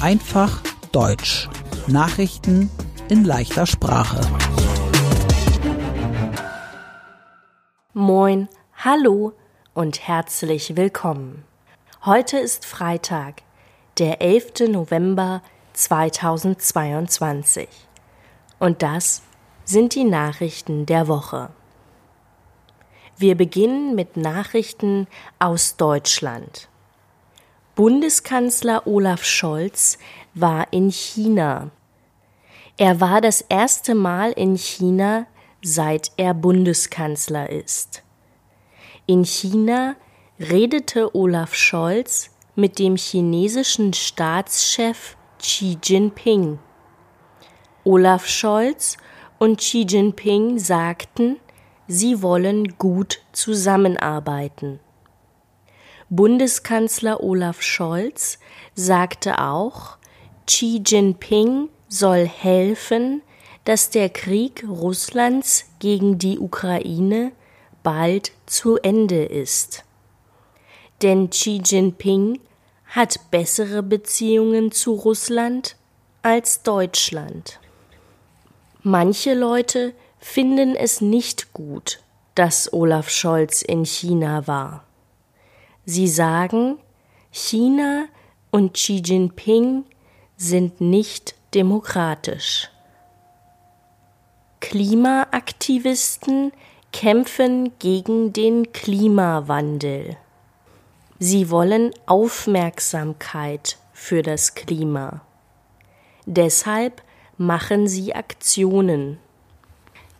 Einfach Deutsch. Nachrichten in leichter Sprache. Moin, hallo und herzlich willkommen. Heute ist Freitag, der 11. November 2022. Und das sind die Nachrichten der Woche. Wir beginnen mit Nachrichten aus Deutschland. Bundeskanzler Olaf Scholz war in China. Er war das erste Mal in China, seit er Bundeskanzler ist. In China redete Olaf Scholz mit dem chinesischen Staatschef Xi Jinping. Olaf Scholz und Xi Jinping sagten, sie wollen gut zusammenarbeiten. Bundeskanzler Olaf Scholz sagte auch, Xi Jinping soll helfen, dass der Krieg Russlands gegen die Ukraine bald zu Ende ist. Denn Xi Jinping hat bessere Beziehungen zu Russland als Deutschland. Manche Leute finden es nicht gut, dass Olaf Scholz in China war. Sie sagen, China und Xi Jinping sind nicht demokratisch. Klimaaktivisten kämpfen gegen den Klimawandel. Sie wollen Aufmerksamkeit für das Klima. Deshalb machen sie Aktionen.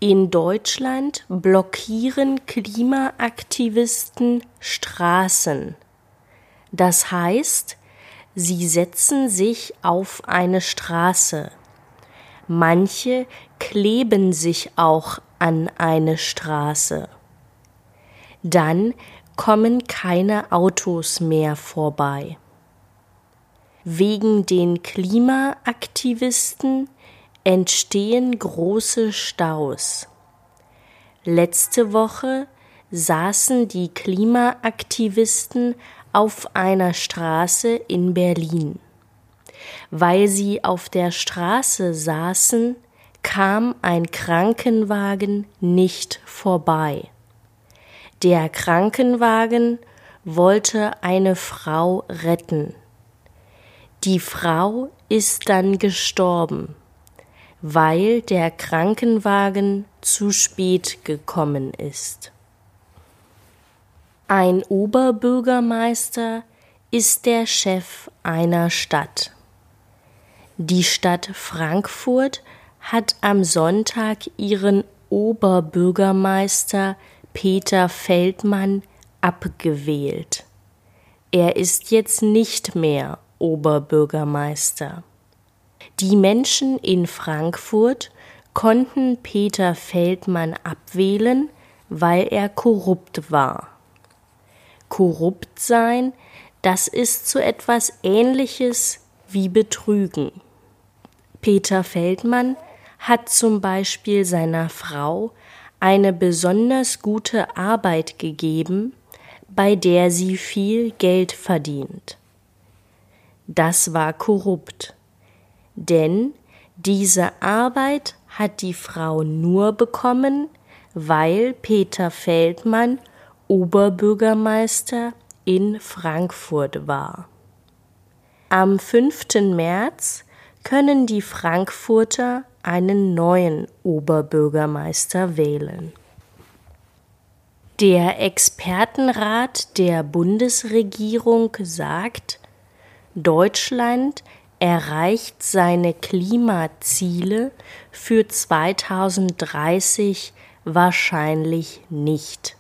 In Deutschland blockieren Klimaaktivisten Straßen. Das heißt, sie setzen sich auf eine Straße. Manche kleben sich auch an eine Straße. Dann kommen keine Autos mehr vorbei. Wegen den Klimaaktivisten entstehen große Staus. Letzte Woche saßen die Klimaaktivisten auf einer Straße in Berlin. Weil sie auf der Straße saßen, kam ein Krankenwagen nicht vorbei. Der Krankenwagen wollte eine Frau retten. Die Frau ist dann gestorben weil der Krankenwagen zu spät gekommen ist. Ein Oberbürgermeister ist der Chef einer Stadt. Die Stadt Frankfurt hat am Sonntag ihren Oberbürgermeister Peter Feldmann abgewählt. Er ist jetzt nicht mehr Oberbürgermeister. Die Menschen in Frankfurt konnten Peter Feldmann abwählen, weil er korrupt war. Korrupt sein, das ist so etwas Ähnliches wie Betrügen. Peter Feldmann hat zum Beispiel seiner Frau eine besonders gute Arbeit gegeben, bei der sie viel Geld verdient. Das war korrupt denn diese Arbeit hat die Frau nur bekommen, weil Peter Feldmann Oberbürgermeister in Frankfurt war. Am 5. März können die Frankfurter einen neuen Oberbürgermeister wählen. Der Expertenrat der Bundesregierung sagt, Deutschland erreicht seine Klimaziele für 2030 wahrscheinlich nicht.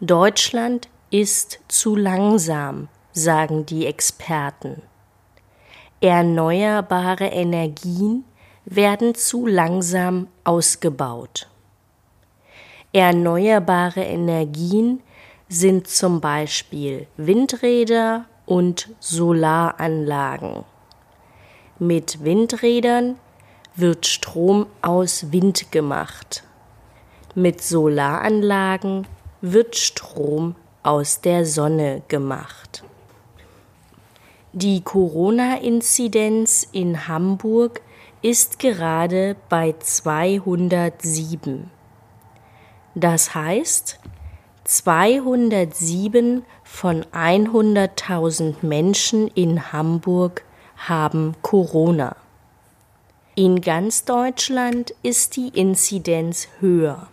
Deutschland ist zu langsam, sagen die Experten. Erneuerbare Energien werden zu langsam ausgebaut. Erneuerbare Energien sind zum Beispiel Windräder und Solaranlagen. Mit Windrädern wird Strom aus Wind gemacht. Mit Solaranlagen wird Strom aus der Sonne gemacht. Die Corona-Inzidenz in Hamburg ist gerade bei 207. Das heißt, 207 von 100.000 Menschen in Hamburg haben Corona. In ganz Deutschland ist die Inzidenz höher.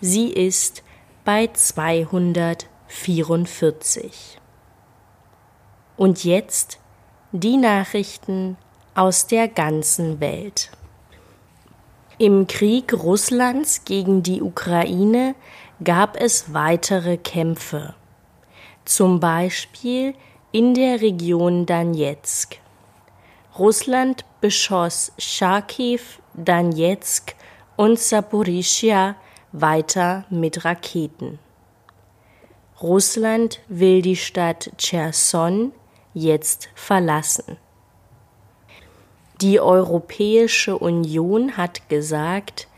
Sie ist bei 244. Und jetzt die Nachrichten aus der ganzen Welt. Im Krieg Russlands gegen die Ukraine gab es weitere Kämpfe, zum Beispiel in der Region Donetsk. Russland beschoss Charkiw, Donetsk und Saporischia weiter mit Raketen. Russland will die Stadt Cherson jetzt verlassen. Die Europäische Union hat gesagt,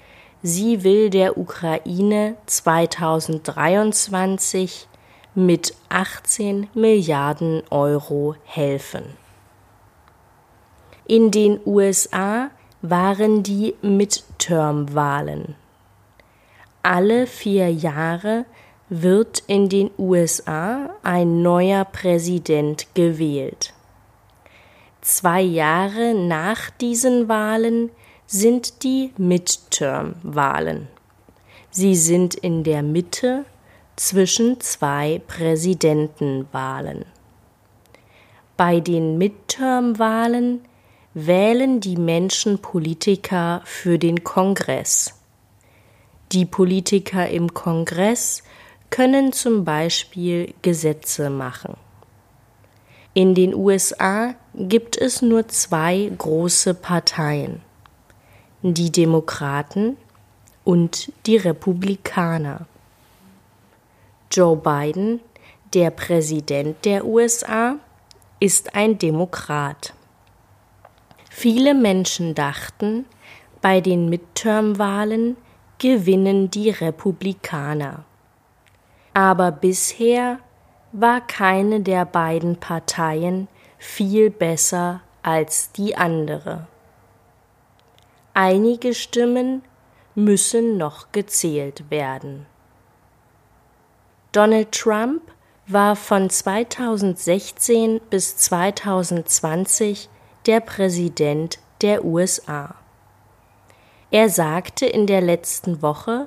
sie will der Ukraine 2023 mit 18 Milliarden Euro helfen. In den USA waren die Midterm-Wahlen. Alle vier Jahre wird in den USA ein neuer Präsident gewählt. Zwei Jahre nach diesen Wahlen sind die Midterm-Wahlen. Sie sind in der Mitte zwischen zwei Präsidentenwahlen. Bei den Midterm-Wahlen wählen die Menschen Politiker für den Kongress. Die Politiker im Kongress können zum Beispiel Gesetze machen. In den USA gibt es nur zwei große Parteien, die Demokraten und die Republikaner. Joe Biden, der Präsident der USA, ist ein Demokrat. Viele Menschen dachten, bei den Midterm-Wahlen gewinnen die Republikaner aber bisher war keine der beiden Parteien viel besser als die andere. Einige Stimmen müssen noch gezählt werden. Donald Trump war von 2016 bis 2020 der Präsident der USA. Er sagte in der letzten Woche,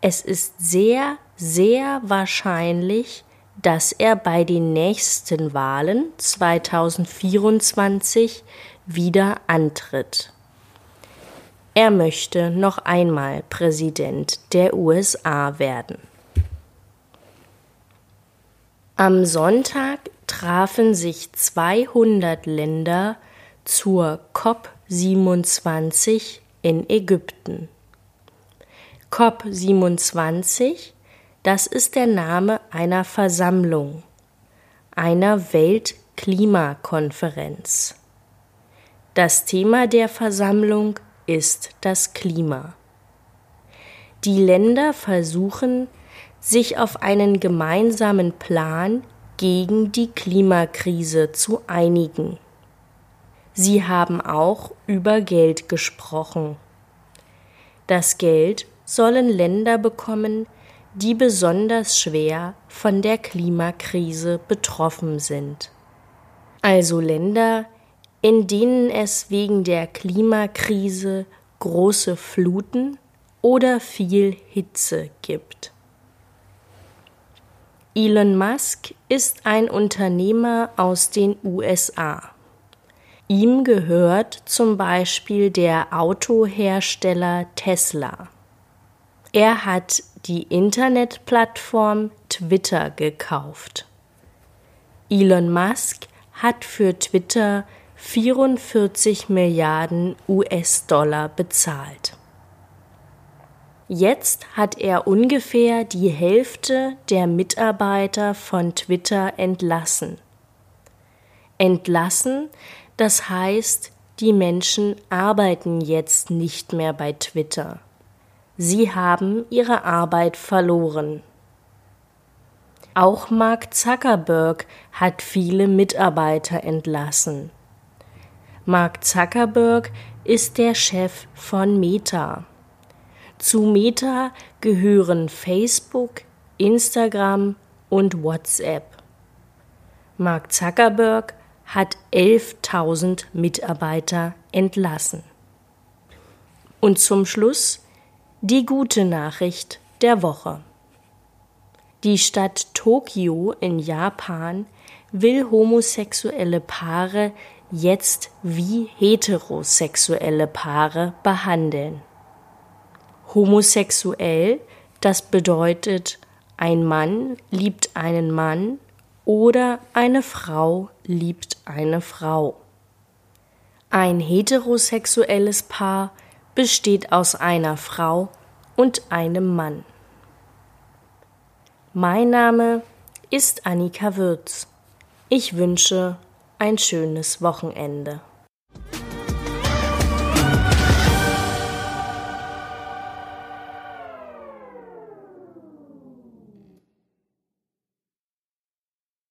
es ist sehr, sehr wahrscheinlich, dass er bei den nächsten Wahlen 2024 wieder antritt. Er möchte noch einmal Präsident der USA werden. Am Sonntag trafen sich 200 Länder zur COP 27 in Ägypten. COP27, das ist der Name einer Versammlung, einer Weltklimakonferenz. Das Thema der Versammlung ist das Klima. Die Länder versuchen, sich auf einen gemeinsamen Plan gegen die Klimakrise zu einigen. Sie haben auch über Geld gesprochen. Das Geld sollen Länder bekommen, die besonders schwer von der Klimakrise betroffen sind. Also Länder, in denen es wegen der Klimakrise große Fluten oder viel Hitze gibt. Elon Musk ist ein Unternehmer aus den USA. Ihm gehört zum Beispiel der Autohersteller Tesla. Er hat die Internetplattform Twitter gekauft. Elon Musk hat für Twitter 44 Milliarden US-Dollar bezahlt. Jetzt hat er ungefähr die Hälfte der Mitarbeiter von Twitter entlassen. Entlassen, das heißt, die Menschen arbeiten jetzt nicht mehr bei Twitter. Sie haben ihre Arbeit verloren. Auch Mark Zuckerberg hat viele Mitarbeiter entlassen. Mark Zuckerberg ist der Chef von Meta. Zu Meta gehören Facebook, Instagram und WhatsApp. Mark Zuckerberg hat 11.000 Mitarbeiter entlassen. Und zum Schluss die gute Nachricht der Woche. Die Stadt Tokio in Japan will homosexuelle Paare jetzt wie heterosexuelle Paare behandeln. Homosexuell, das bedeutet, ein Mann liebt einen Mann oder eine Frau liebt eine Frau. Ein heterosexuelles Paar besteht aus einer Frau und einem Mann. Mein Name ist Annika Würz. Ich wünsche ein schönes Wochenende.